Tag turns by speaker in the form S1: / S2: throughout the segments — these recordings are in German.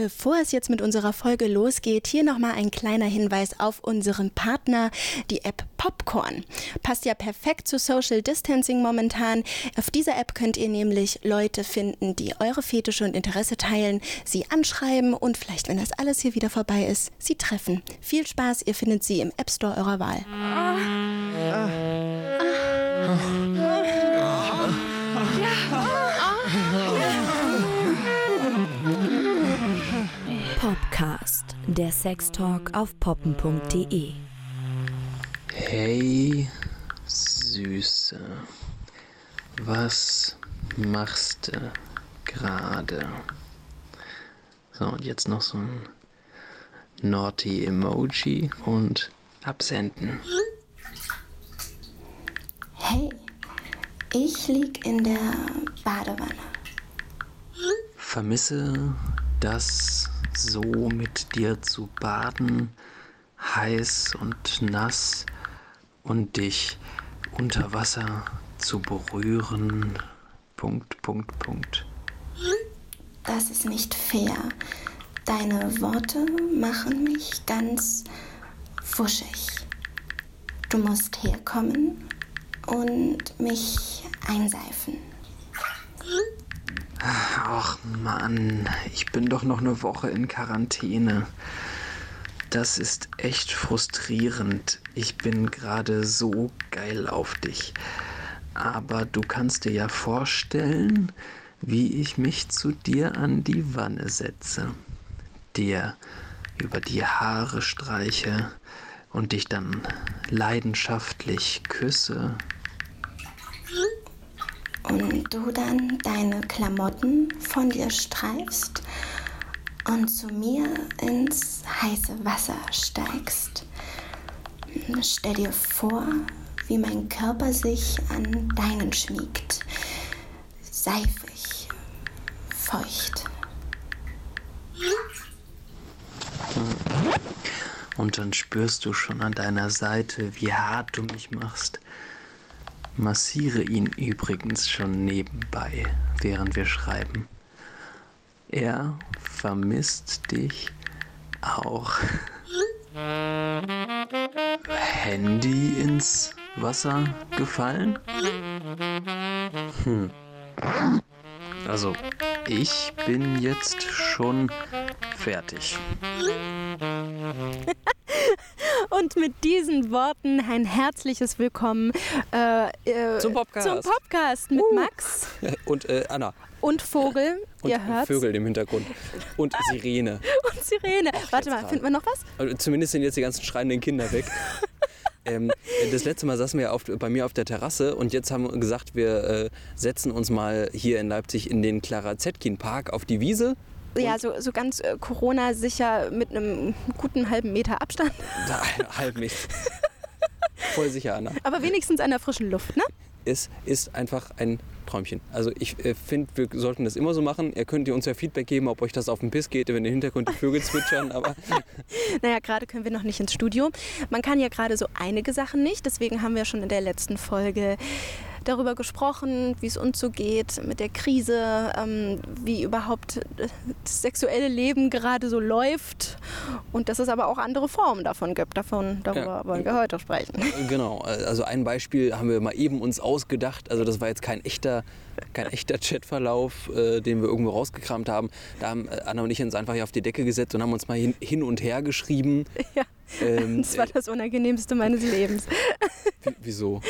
S1: Bevor es jetzt mit unserer Folge losgeht, hier nochmal ein kleiner Hinweis auf unseren Partner, die App Popcorn. Passt ja perfekt zu Social Distancing momentan. Auf dieser App könnt ihr nämlich Leute finden, die eure Fetische und Interesse teilen, sie anschreiben und vielleicht, wenn das alles hier wieder vorbei ist, sie treffen. Viel Spaß, ihr findet sie im App Store eurer Wahl. Ah. Ah.
S2: Popcast, der Sextalk auf poppen.de.
S3: Hey, Süße, was machst du gerade? So, und jetzt noch so ein Naughty Emoji und absenden.
S1: Hey, ich lieg in der Badewanne.
S3: Vermisse das so mit dir zu baden, heiß und nass und dich unter Wasser zu berühren. Punkt, Punkt, Punkt.
S1: Das ist nicht fair. Deine Worte machen mich ganz wuschig. Du musst herkommen und mich einseifen.
S3: Ach Mann, ich bin doch noch eine Woche in Quarantäne. Das ist echt frustrierend. Ich bin gerade so geil auf dich. Aber du kannst dir ja vorstellen, wie ich mich zu dir an die Wanne setze, dir über die Haare streiche und dich dann leidenschaftlich küsse
S1: und du dann deine Klamotten von dir streifst und zu mir ins heiße Wasser steigst. Stell dir vor, wie mein Körper sich an deinen schmiegt. Seifig, feucht.
S3: Und dann spürst du schon an deiner Seite, wie hart du mich machst Massiere ihn übrigens schon nebenbei, während wir schreiben. Er vermisst dich auch. Handy ins Wasser gefallen? Hm. Also, ich bin jetzt schon fertig.
S1: Und mit diesen Worten ein herzliches Willkommen
S4: äh, äh, zum Podcast,
S1: zum Podcast mit uh. Max
S4: und äh, Anna.
S1: Und Vogel,
S4: und
S1: ihr hört.
S4: Vögel im Hintergrund. Und Sirene.
S1: und Sirene. Och, Warte mal, finden wir noch was?
S4: Also zumindest sind jetzt die ganzen schreienden Kinder weg. ähm, das letzte Mal saßen wir auf, bei mir auf der Terrasse und jetzt haben wir gesagt, wir äh, setzen uns mal hier in Leipzig in den Clara Zetkin Park auf die Wiese
S1: ja, so, so ganz äh, Corona-sicher mit einem guten halben Meter Abstand.
S4: Nein, halb nicht. Voll sicher, Anna.
S1: Aber wenigstens an der frischen Luft, ne?
S4: Es ist einfach ein Träumchen. Also ich äh, finde, wir sollten das immer so machen. Ihr könnt ihr uns ja Feedback geben, ob euch das auf den Piss geht, wenn ihr Hintergrund die Vögel zwitschern. Aber
S1: naja, gerade können wir noch nicht ins Studio. Man kann ja gerade so einige Sachen nicht. Deswegen haben wir schon in der letzten Folge darüber gesprochen, wie es uns so geht mit der Krise, ähm, wie überhaupt das sexuelle Leben gerade so läuft und dass es aber auch andere Formen davon gibt. Davon, darüber ja. wollen wir heute sprechen.
S4: Genau, also ein Beispiel haben wir mal eben uns ausgedacht. Also das war jetzt kein echter, kein echter Chatverlauf, äh, den wir irgendwo rausgekramt haben. Da haben äh, Anna und ich uns einfach hier auf die Decke gesetzt und haben uns mal hin, hin und her geschrieben.
S1: Ja. Ähm, das war äh, das Unangenehmste meines Lebens.
S4: Wieso?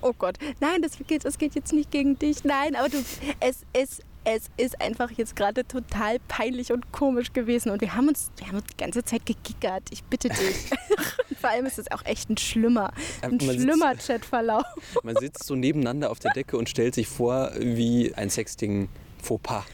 S1: Oh Gott, nein, das geht, das geht jetzt nicht gegen dich. Nein, aber du, es, es, es ist einfach jetzt gerade total peinlich und komisch gewesen. Und wir haben uns, wir haben uns die ganze Zeit gegickert. Ich bitte dich. Vor allem ist es auch echt ein schlimmer, ein man schlimmer sitzt, Chatverlauf.
S4: Man sitzt so nebeneinander auf der Decke und stellt sich vor wie ein Sexting-Fauxpas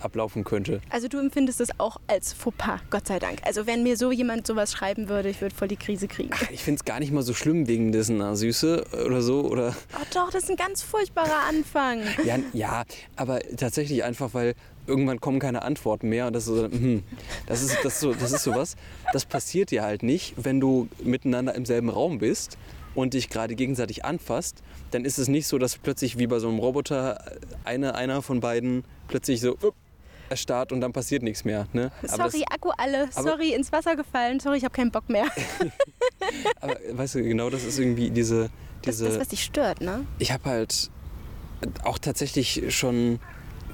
S4: ablaufen könnte.
S1: Also du empfindest es auch als Fauxpas, Gott sei Dank. Also wenn mir so jemand sowas schreiben würde, ich würde voll die Krise kriegen.
S4: Ach, ich finde es gar nicht mal so schlimm wegen dessen na, Süße oder so. Oder
S1: oh doch, das ist ein ganz furchtbarer Anfang.
S4: ja, ja, aber tatsächlich einfach, weil irgendwann kommen keine Antworten mehr und das ist so, hm, das ist, das ist so, das ist sowas, das passiert dir halt nicht, wenn du miteinander im selben Raum bist und dich gerade gegenseitig anfasst, dann ist es nicht so, dass plötzlich wie bei so einem Roboter eine, einer von beiden plötzlich so erstarrt und dann passiert nichts mehr. Ne?
S1: Sorry, Akku alle. Sorry, ins Wasser gefallen. Sorry, ich habe keinen Bock mehr.
S4: Das, aber weißt du, genau das ist irgendwie diese.
S1: Das
S4: diese
S1: ist das, was dich stört, ne?
S4: ich habe halt auch tatsächlich schon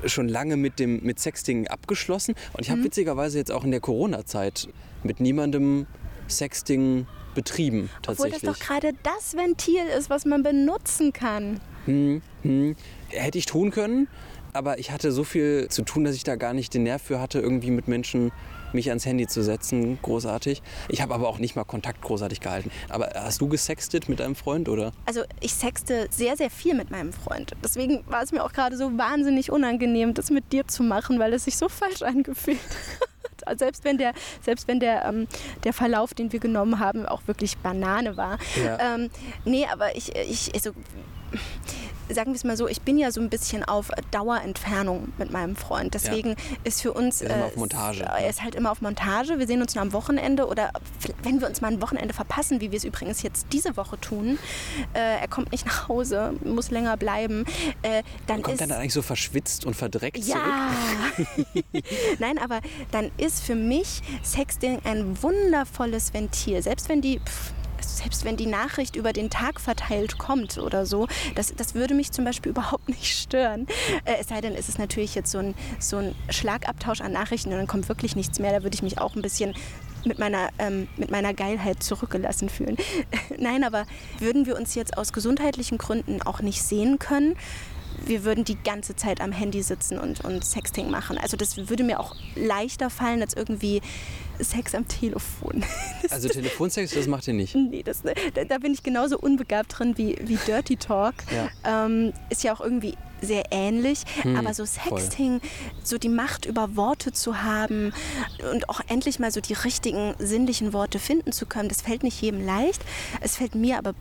S4: schon lange mit dem mit Sexting abgeschlossen und ich habe
S1: Mhm.
S4: witzigerweise jetzt auch in der Corona-Zeit mit niemandem Sexting betrieben
S1: Obwohl das
S4: tatsächlich.
S1: doch gerade das Ventil ist, was man benutzen kann.
S4: Hm, hm. Hätte ich tun können, aber ich hatte so viel zu tun, dass ich da gar nicht den Nerv für hatte, irgendwie mit Menschen mich ans Handy zu setzen. Großartig. Ich habe aber auch nicht mal Kontakt großartig gehalten. Aber hast du gesextet mit deinem Freund oder?
S1: Also ich sexte sehr, sehr viel mit meinem Freund. Deswegen war es mir auch gerade so wahnsinnig unangenehm, das mit dir zu machen, weil es sich so falsch angefühlt hat. Selbst wenn der, selbst wenn der, ähm, der Verlauf, den wir genommen haben, auch wirklich Banane war.
S4: Ja.
S1: Ähm, nee, aber ich, ich also, sagen wir es mal so, ich bin ja so ein bisschen auf Dauerentfernung mit meinem Freund. Deswegen ist für uns...
S4: Er ist immer
S1: äh,
S4: auf Montage,
S1: Er ist halt immer auf Montage. Wir sehen uns nur am Wochenende oder wenn wir uns mal ein Wochenende verpassen, wie wir es übrigens jetzt diese Woche tun, äh, er kommt nicht nach Hause, muss länger bleiben, äh, dann
S4: Kommt
S1: ist...
S4: dann eigentlich so verschwitzt und verdreckt zurück?
S1: Ja! Nein, aber dann ist für mich Sexting ein wundervolles Ventil. Selbst wenn die. Pff, selbst wenn die Nachricht über den Tag verteilt kommt oder so, das, das würde mich zum Beispiel überhaupt nicht stören. Äh, es sei denn, es ist natürlich jetzt so ein, so ein Schlagabtausch an Nachrichten und dann kommt wirklich nichts mehr. Da würde ich mich auch ein bisschen mit meiner, ähm, mit meiner Geilheit zurückgelassen fühlen. Nein, aber würden wir uns jetzt aus gesundheitlichen Gründen auch nicht sehen können, wir würden die ganze Zeit am Handy sitzen und, und Sexting machen. Also das würde mir auch leichter fallen als irgendwie Sex am Telefon.
S4: Also Telefonsex, das macht ihr nicht.
S1: nee, das, da, da bin ich genauso unbegabt drin wie, wie Dirty Talk.
S4: Ja.
S1: Ähm, ist ja auch irgendwie sehr ähnlich,
S4: Hm,
S1: aber so Sexting, so die Macht über Worte zu haben und auch endlich mal so die richtigen sinnlichen Worte finden zu können, das fällt nicht jedem leicht. Es fällt mir aber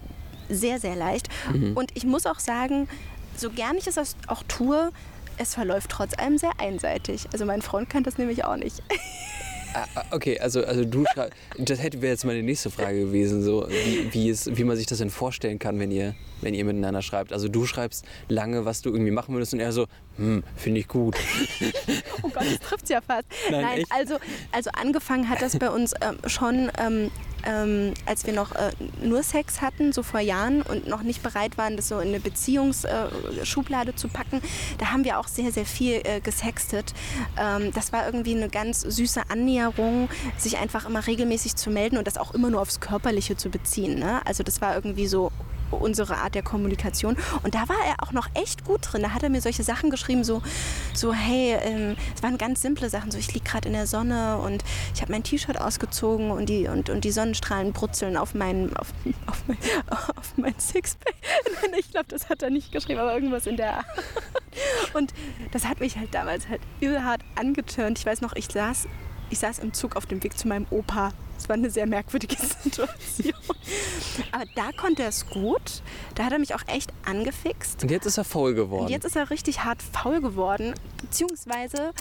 S1: sehr, sehr leicht.
S4: Mhm.
S1: Und ich muss auch sagen, so gern ich es auch tue, es verläuft trotz allem sehr einseitig. Also mein Freund kann das nämlich auch nicht.
S4: Ah, ah, Okay, also, also du das hätte wäre jetzt meine nächste Frage gewesen, so wie, wie, es, wie man sich das denn vorstellen kann, wenn ihr, wenn ihr miteinander schreibt. Also du schreibst lange, was du irgendwie machen würdest und er so, hm, finde ich gut.
S1: Oh Gott, das trifft ja fast.
S4: Nein,
S1: Nein,
S4: echt?
S1: also, also angefangen hat das bei uns ähm, schon, ähm, ähm, als wir noch äh, nur Sex hatten, so vor Jahren und noch nicht bereit waren, das so in eine Beziehungsschublade äh, zu packen. Da haben wir auch sehr, sehr viel äh, gesextet. Ähm, das war irgendwie eine ganz süße Annäherung, sich einfach immer regelmäßig zu melden und das auch immer nur aufs Körperliche zu beziehen. Ne? Also das war irgendwie so unsere Art der Kommunikation. Und da war er auch noch echt gut drin. Da hat er mir solche Sachen geschrieben, so, so hey, ähm, es waren ganz simple Sachen, so ich liege gerade in der Sonne und ich habe mein T-Shirt ausgezogen und die, und, und die Sonnenstrahlen brutzeln auf mein, auf, auf mein, auf mein Sixpack. Ich glaube, das hat er nicht geschrieben, aber irgendwas in der Art. Und das hat mich halt damals halt übelhart angeturnt. Ich weiß noch, ich saß, ich saß im Zug auf dem Weg zu meinem Opa. Es war eine sehr merkwürdige Situation. Aber da konnte er es gut. Da hat er mich auch echt angefixt.
S4: Und jetzt ist er faul geworden.
S1: Und jetzt ist er richtig hart faul geworden. Beziehungsweise,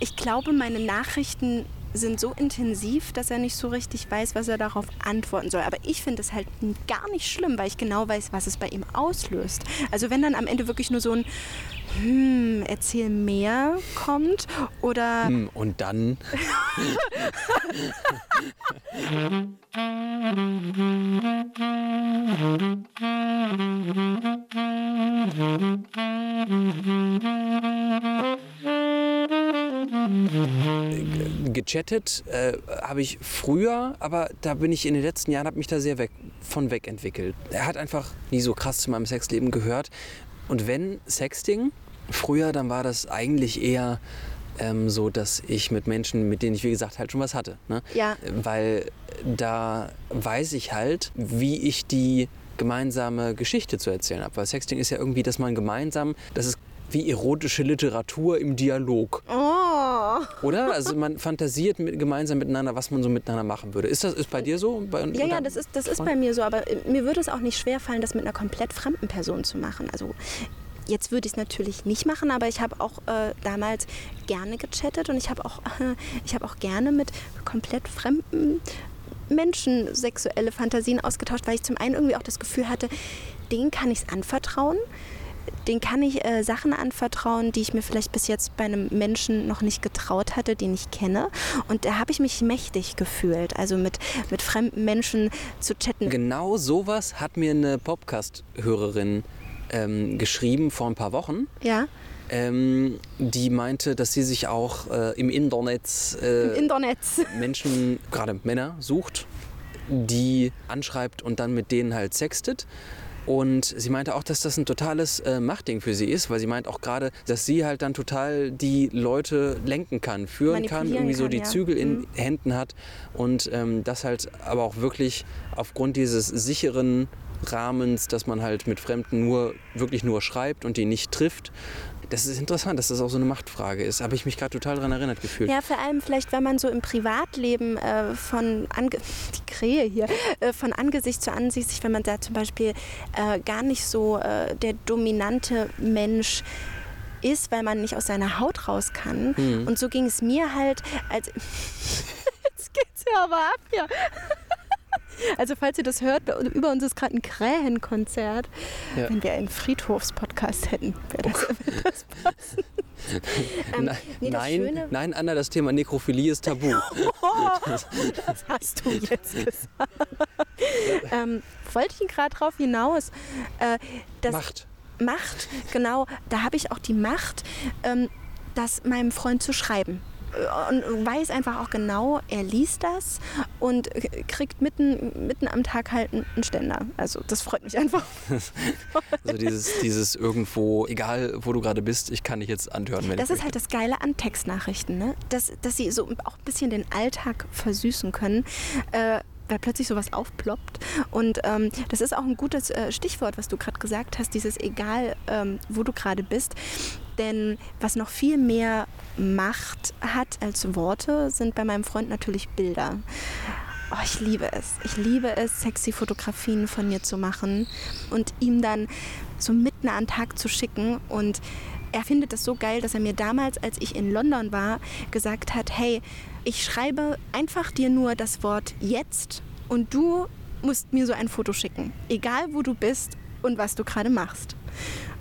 S1: ich glaube, meine Nachrichten sind so intensiv, dass er nicht so richtig weiß, was er darauf antworten soll. Aber ich finde es halt gar nicht schlimm, weil ich genau weiß, was es bei ihm auslöst. Also wenn dann am Ende wirklich nur so ein hm, erzähl mehr kommt oder
S4: Hm, und dann, gechattet äh, habe ich früher, aber da bin ich in den letzten Jahren, habe mich da sehr weg, von weg entwickelt. Er hat einfach nie so krass zu meinem Sexleben gehört. Und wenn Sexting, früher, dann war das eigentlich eher ähm, so, dass ich mit Menschen, mit denen ich wie gesagt halt schon was hatte. Ne?
S1: Ja.
S4: Weil da weiß ich halt, wie ich die gemeinsame Geschichte zu erzählen habe. Weil Sexting ist ja irgendwie, dass man gemeinsam, das ist wie erotische Literatur im Dialog.
S1: oh,
S4: Oder? Also man fantasiert mit, gemeinsam miteinander, was man so miteinander machen würde. Ist das ist bei dir so? Bei,
S1: Ja, ja, das ist, das ist bei mir so, aber äh, mir würde es auch nicht schwer fallen, das mit einer komplett fremden Person zu machen. Also jetzt würde ich es natürlich nicht machen, aber ich habe auch äh, damals gerne gechattet und ich habe auch, äh, ich auch gerne mit komplett fremden Menschen sexuelle Fantasien ausgetauscht, weil ich zum einen irgendwie auch das Gefühl hatte, denen kann ich es anvertrauen. den kann ich äh, Sachen anvertrauen, die ich mir vielleicht bis jetzt bei einem Menschen noch nicht getraut hatte, den ich kenne. Und da habe ich mich mächtig gefühlt, also mit, mit fremden Menschen zu chatten.
S4: Genau sowas hat mir eine Podcast-Hörerin ähm, geschrieben vor ein paar Wochen.
S1: Ja,
S4: Ähm, die meinte, dass sie sich auch äh, im Internet äh,
S1: im Internet.
S4: Menschen, gerade Männer, sucht, die anschreibt und dann mit denen halt sextet. Und sie meinte auch, dass das ein totales äh, Machtding für sie ist, weil sie meint auch gerade, dass sie halt dann total die Leute lenken kann, führen kann, irgendwie so
S1: kann,
S4: die
S1: ja.
S4: Zügel in
S1: Mhm.
S4: Händen hat und ähm, das halt aber auch wirklich aufgrund dieses sicheren Rahmens, dass man halt mit Fremden nur wirklich nur schreibt und die nicht trifft. Das ist interessant, dass das auch so eine Machtfrage ist. Habe ich mich gerade total daran erinnert gefühlt.
S1: Ja, vor allem vielleicht, wenn man so im Privatleben äh, von Ange die Krähe hier äh, von Angesicht zu Angesicht, sich, wenn man da zum Beispiel äh, gar nicht so äh, der dominante Mensch ist, weil man nicht aus seiner Haut raus kann.
S4: Mhm.
S1: Und so ging es mir halt, als jetzt geht's ja aber ab hier. Also falls ihr das hört, über uns ist gerade ein Krähenkonzert.
S4: Ja.
S1: Wenn wir einen Friedhofspodcast hätten, wäre das, wär das passend. Ähm,
S4: Nein,
S1: nee,
S4: nein, nein, Anna, das Thema Nekrophilie ist tabu.
S1: Oh, das hast du jetzt gesagt. ähm, wollte ich gerade drauf hinaus. Äh,
S4: Macht.
S1: Macht, genau, da habe ich auch die Macht, ähm, das meinem Freund zu schreiben. Und weiß einfach auch genau, er liest das und kriegt mitten, mitten am Tag halt einen Ständer. Also das freut mich einfach.
S4: Also dieses, dieses irgendwo, egal wo du gerade bist, ich kann dich jetzt anhören, wenn
S1: Das ist halt das Geile an Textnachrichten, ne? dass, dass sie so auch ein bisschen den Alltag versüßen können. Äh, weil plötzlich sowas aufploppt. Und ähm, das ist auch ein gutes äh, Stichwort, was du gerade gesagt hast, dieses egal, ähm, wo du gerade bist. Denn was noch viel mehr Macht hat als Worte, sind bei meinem Freund natürlich Bilder. Oh, ich liebe es. Ich liebe es, sexy Fotografien von mir zu machen und ihm dann so mitten an den Tag zu schicken. Und er findet das so geil, dass er mir damals, als ich in London war, gesagt hat, hey, ich schreibe einfach dir nur das Wort jetzt und du musst mir so ein Foto schicken. Egal wo du bist und was du gerade machst.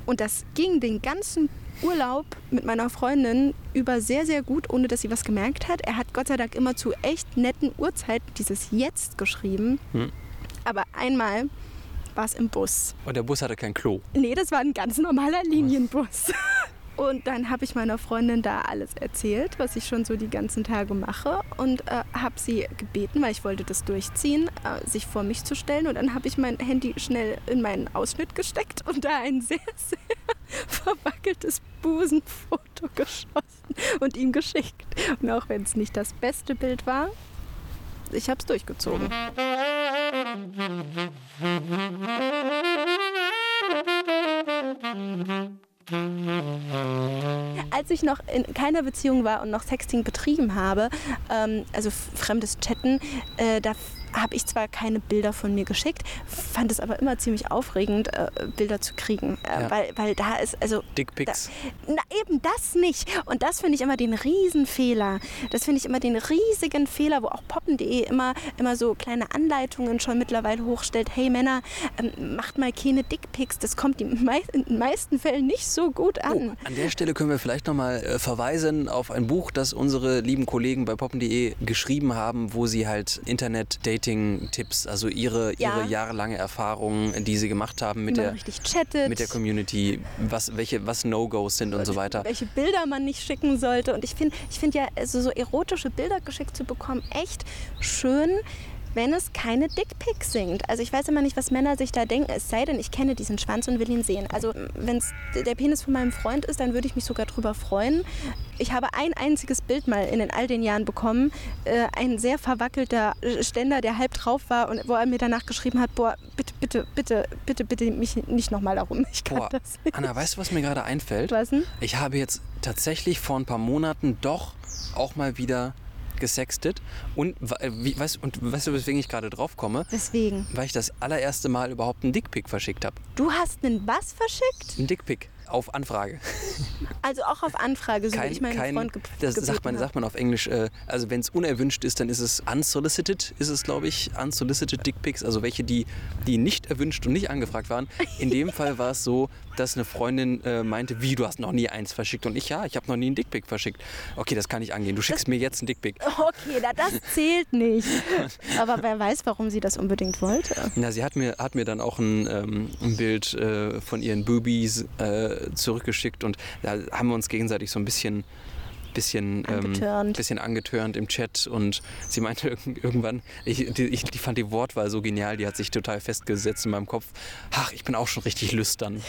S1: Und das ging den ganzen Urlaub mit meiner Freundin über sehr, sehr gut, ohne dass sie was gemerkt hat. Er hat Gott sei Dank immer zu echt netten Uhrzeiten dieses Jetzt geschrieben.
S4: Hm.
S1: Aber einmal war es im Bus.
S4: Und der Bus hatte kein Klo.
S1: Nee, das war ein ganz normaler Linienbus. Und dann habe ich meiner Freundin da alles erzählt, was ich schon so die ganzen Tage mache und äh, habe sie gebeten, weil ich wollte das durchziehen, äh, sich vor mich zu stellen. Und dann habe ich mein Handy schnell in meinen Ausschnitt gesteckt und da ein sehr, sehr verwackeltes Busenfoto geschossen und ihm geschickt. Und auch wenn es nicht das beste Bild war, ich habe es durchgezogen. Als ich noch in keiner Beziehung war und noch Sexting betrieben habe, ähm, also fremdes Chatten, äh, da habe ich zwar keine Bilder von mir geschickt, fand es aber immer ziemlich aufregend, äh, Bilder zu kriegen, äh,
S4: Ja.
S1: weil, weil da ist, also
S4: Dickpics.
S1: na, eben das nicht. Und das finde ich immer den Riesenfehler. Das finde ich immer den riesigen Fehler, wo auch poppen.de immer, immer so kleine Anleitungen schon mittlerweile hochstellt. Hey Männer, ähm, macht mal keine Dickpics. Das kommt in den meisten Fällen nicht so gut
S4: Oh,
S1: an.
S4: an der Stelle können wir vielleicht nochmal äh, verweisen auf ein Buch, das unsere lieben Kollegen bei poppen.de geschrieben haben, wo sie halt Internet-Dating-Tipps, also ihre,
S1: Ja.
S4: ihre jahrelange Erfahrung, die sie gemacht haben mit der, mit der Community, was, welche, was No-Gos sind und so weiter.
S1: welche Bilder man nicht schicken sollte. Und ich finde ich find ja, also so erotische Bilder geschickt zu bekommen, echt schön, wenn es keine Dickpics sind. Also ich weiß immer nicht, was Männer sich da denken, es sei denn, ich kenne diesen Schwanz und will ihn sehen. Also wenn es der Penis von meinem Freund ist, dann würde ich mich sogar drüber freuen. Ich habe ein einziges Bild mal in den all den Jahren bekommen. Äh, ein sehr verwackelter Ständer, der halb drauf war und wo er mir danach geschrieben hat, boah, bitte, bitte, bitte, bitte, bitte mich nicht nochmal darum. Ich kann
S4: Boah,
S1: das nicht.
S4: Anna, weißt du, was mir gerade einfällt?
S1: Was denn?
S4: Ich habe jetzt tatsächlich vor ein paar Monaten doch auch mal wieder gesextet. Und, äh, wie, weißt, und weißt du, weswegen ich gerade drauf komme?
S1: Deswegen.
S4: Weil ich das allererste Mal überhaupt einen Dickpick verschickt habe.
S1: Du hast einen was verschickt?
S4: Ein Dickpick. Auf Anfrage.
S1: Also auch auf Anfrage, so wie
S4: Kein,
S1: ich meinen
S4: kein,
S1: Freund ge
S4: das sagt man,
S1: habe.
S4: sagt man auf Englisch. Äh, also wenn es unerwünscht ist, dann ist es unsolicited, ist es glaube ich. Unsolicited Dickpics, also welche, die, die nicht erwünscht und nicht angefragt waren. In dem Fall war es so, dass eine Freundin äh, meinte, wie, du hast noch nie eins verschickt. Und ich, ja, ich habe noch nie einen Dickpic verschickt. Okay, das kann nicht angehen. Du schickst mir jetzt einen Dickpic.
S1: Okay, na, das zählt nicht. Aber wer weiß, warum sie das unbedingt wollte.
S4: Na, sie hat mir, hat mir dann auch ein, ähm, ein Bild äh, von ihren Boobies äh, zurückgeschickt und da haben wir uns gegenseitig so ein bisschen bisschen
S1: Angetörnt.
S4: Ähm, bisschen angetörnt im Chat und sie meinte irg- irgendwann, ich, die, ich die fand die Wortwahl so genial, die hat sich total festgesetzt in meinem Kopf. Ach, ich bin auch schon richtig lüstern.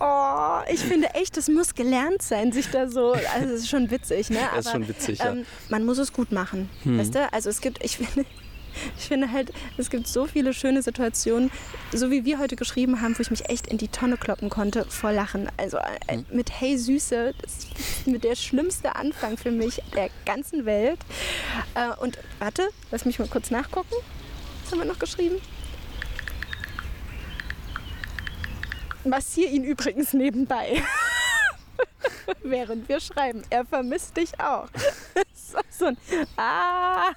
S1: Oh, ich finde echt, das muss gelernt sein, sich da so. Also, es ist schon witzig, ne?
S4: Das ist schon witzig, ja. Hm.
S1: ähm, Man muss es gut machen, weißt du? Also, es gibt, ich finde. Ich finde halt, es gibt so viele schöne Situationen, so wie wir heute geschrieben haben, wo ich mich echt in die Tonne kloppen konnte vor Lachen. Also äh,
S4: Hm.
S1: mit Hey Süße, das ist mit der schlimmste Anfang für mich der ganzen Welt. Äh, und warte, lass mich mal kurz nachgucken. Was haben wir noch geschrieben? Massier ihn übrigens nebenbei. Während wir schreiben. Er vermisst dich auch. So, so ein Ah.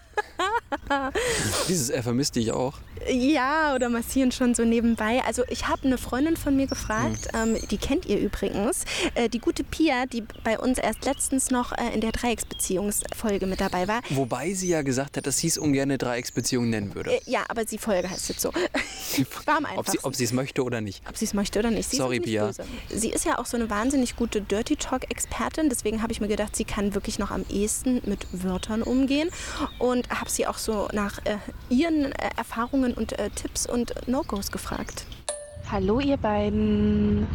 S4: Dieses Er vermisst dich auch.
S1: Ja, oder massieren schon so nebenbei. Also ich habe eine Freundin von mir gefragt, ähm, die kennt ihr übrigens, äh, die gute Pia, die bei uns erst letztens noch äh, in der Dreiecksbeziehungsfolge mit dabei war.
S4: Wobei sie ja gesagt hat, dass sie es ungern eine Dreiecksbeziehung nennen würde.
S1: Äh, ja, aber die Folge heißt jetzt so. War
S4: ob, sie, es möchte oder nicht.
S1: ob sie es möchte oder nicht. Sie
S4: Sorry,
S1: ist nicht
S4: Pia.
S1: Böse. Sie ist ja auch so eine wahnsinnig gute Dirty Talk-Expertin. Deswegen habe ich mir gedacht, sie kann wirklich noch am ehesten mit Wörtern umgehen. Und habe sie auch so nach äh, ihren äh, Erfahrungen und äh, Tipps und No-Gos gefragt.
S5: Hallo ihr beiden.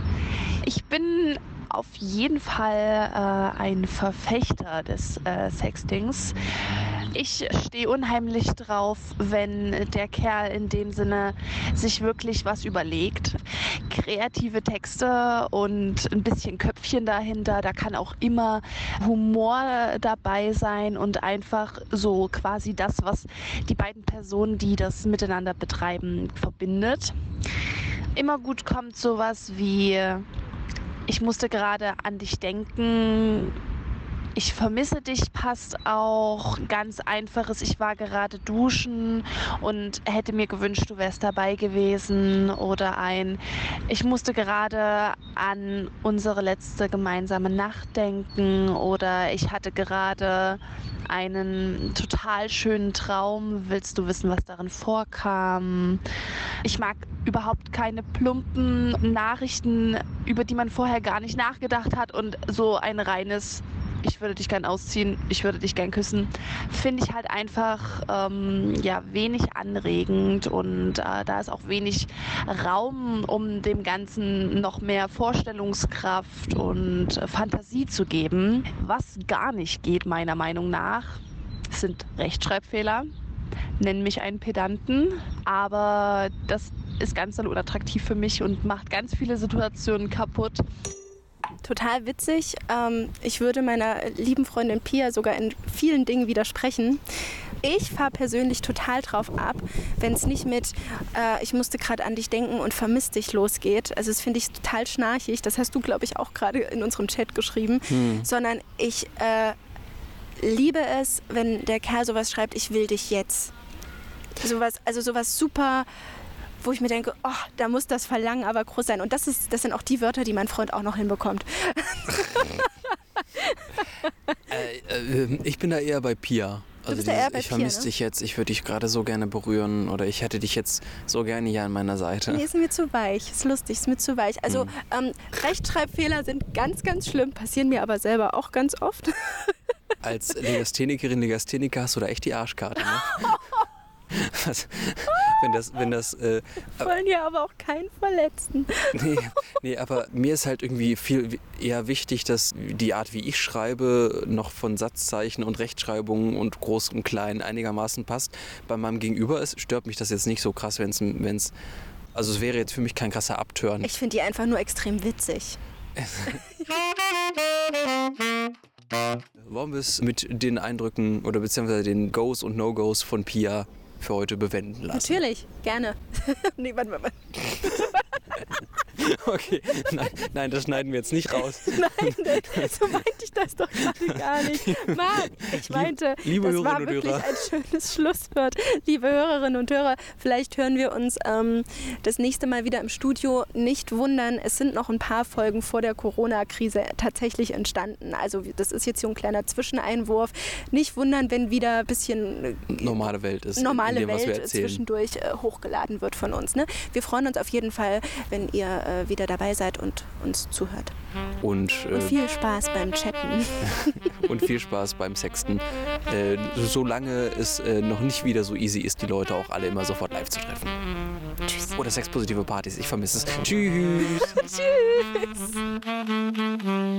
S5: Ich bin auf jeden Fall äh, ein Verfechter des äh, Sextings. Ich stehe unheimlich drauf, wenn der Kerl in dem Sinne sich wirklich was überlegt. Kreative Texte und ein bisschen Köpfchen dahinter. Da kann auch immer Humor dabei sein und einfach so quasi das, was die beiden Personen, die das miteinander betreiben, verbindet. Immer gut kommt sowas wie ich musste gerade an dich denken. Ich vermisse dich passt auch. Ganz einfaches. Ich war gerade duschen und hätte mir gewünscht, du wärst dabei gewesen. Oder ein Ich musste gerade an unsere letzte gemeinsame Nacht denken. Oder ich hatte gerade einen total schönen Traum. Willst du wissen, was darin vorkam? Ich mag überhaupt keine plumpen Nachrichten, über die man vorher gar nicht nachgedacht hat und so ein reines ich würde dich gern ausziehen, ich würde dich gern küssen, finde ich halt einfach ähm, ja, wenig anregend und äh, da ist auch wenig Raum, um dem Ganzen noch mehr Vorstellungskraft und äh, Fantasie zu geben. Was gar nicht geht, meiner Meinung nach, sind Rechtschreibfehler. Nennen mich einen Pedanten, aber das ist ganz unattraktiv für mich und macht ganz viele Situationen kaputt.
S1: Total witzig. Ähm, ich würde meiner lieben Freundin Pia sogar in vielen Dingen widersprechen. Ich fahre persönlich total drauf ab, wenn es nicht mit äh, ich musste gerade an dich denken und vermiss dich losgeht. Also das finde ich total schnarchig. Das hast du, glaube ich, auch gerade in unserem Chat geschrieben. Sondern ich äh, liebe es, wenn der Kerl sowas schreibt, ich will dich jetzt. Sowas, also sowas super, wo ich mir denke, oh, da muss das Verlangen aber groß sein. Und das, ist, das sind auch die Wörter, die mein Freund auch noch hinbekommt.
S4: Äh, äh, ich bin da eher bei Pia. Also
S1: bist da eher
S4: ich vermisse
S1: ne?
S4: dich jetzt, ich würde dich gerade so gerne berühren oder ich hätte dich jetzt so gerne hier an meiner Seite.
S1: Nee, ist mir zu weich. Ist lustig, ist mir zu weich. Also
S4: Hm.
S1: ähm, Rechtschreibfehler sind ganz, ganz schlimm, passieren mir aber selber auch ganz oft.
S4: Als Legasthenikerin, Legastheniker hast du da echt die Arschkarte, ne? Was, wenn das, wenn das, äh,
S1: Wollen ja aber auch keinen verletzen.
S4: nee, nee, aber mir ist halt irgendwie viel eher wichtig, dass die Art, wie ich schreibe, noch von Satzzeichen und Rechtschreibungen und Groß und Klein einigermaßen passt. Bei meinem Gegenüber ist, stört mich das jetzt nicht so krass, wenn es, also es wäre jetzt für mich kein krasser Upturn.
S1: Ich finde die einfach nur extrem witzig.
S4: Wollen wir es mit den Eindrücken oder beziehungsweise den Goes und No-Goes von Pia für heute bewenden lassen?
S1: Natürlich, gerne. nee, warte warte.
S4: Okay, nein, nein, das schneiden wir jetzt nicht raus.
S1: Nein, so meinte ich das doch gerade gar nicht. Mann, ich meinte,
S4: liebe
S1: das war wirklich
S4: Hörer.
S1: ein schönes Schlusswort. Liebe Hörerinnen und Hörer, vielleicht hören wir uns ähm, das nächste Mal wieder im Studio. Nicht wundern, es sind noch ein paar Folgen vor der Corona-Krise tatsächlich entstanden. Also das ist jetzt so ein kleiner Zwischeneinwurf. Nicht wundern, wenn wieder ein bisschen äh,
S4: Normale Welt ist.
S1: normale
S4: dem,
S1: Welt zwischendurch äh, hochgeladen wird von uns. Ne? Wir freuen uns auf jeden Fall, wenn ihr äh, wieder dabei seid und uns zuhört.
S4: Und,
S1: Und
S4: äh,
S1: viel Spaß beim Chatten.
S4: und viel Spaß beim Sexten. Äh, solange es äh, noch nicht wieder so easy ist, die Leute auch alle immer sofort live zu treffen.
S1: Tschüss.
S4: Oder sexpositive Partys, ich vermisse es. Tschüss.
S1: Tschüss.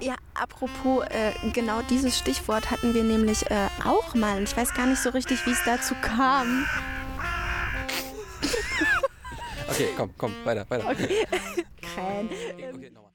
S1: Ja, apropos, äh, genau dieses Stichwort hatten wir nämlich äh, auch mal. Und Ich weiß gar nicht so richtig, wie es dazu kam.
S4: Okay, komm, komm, weiter, weiter.
S1: Krähen.
S4: Okay, nochmal.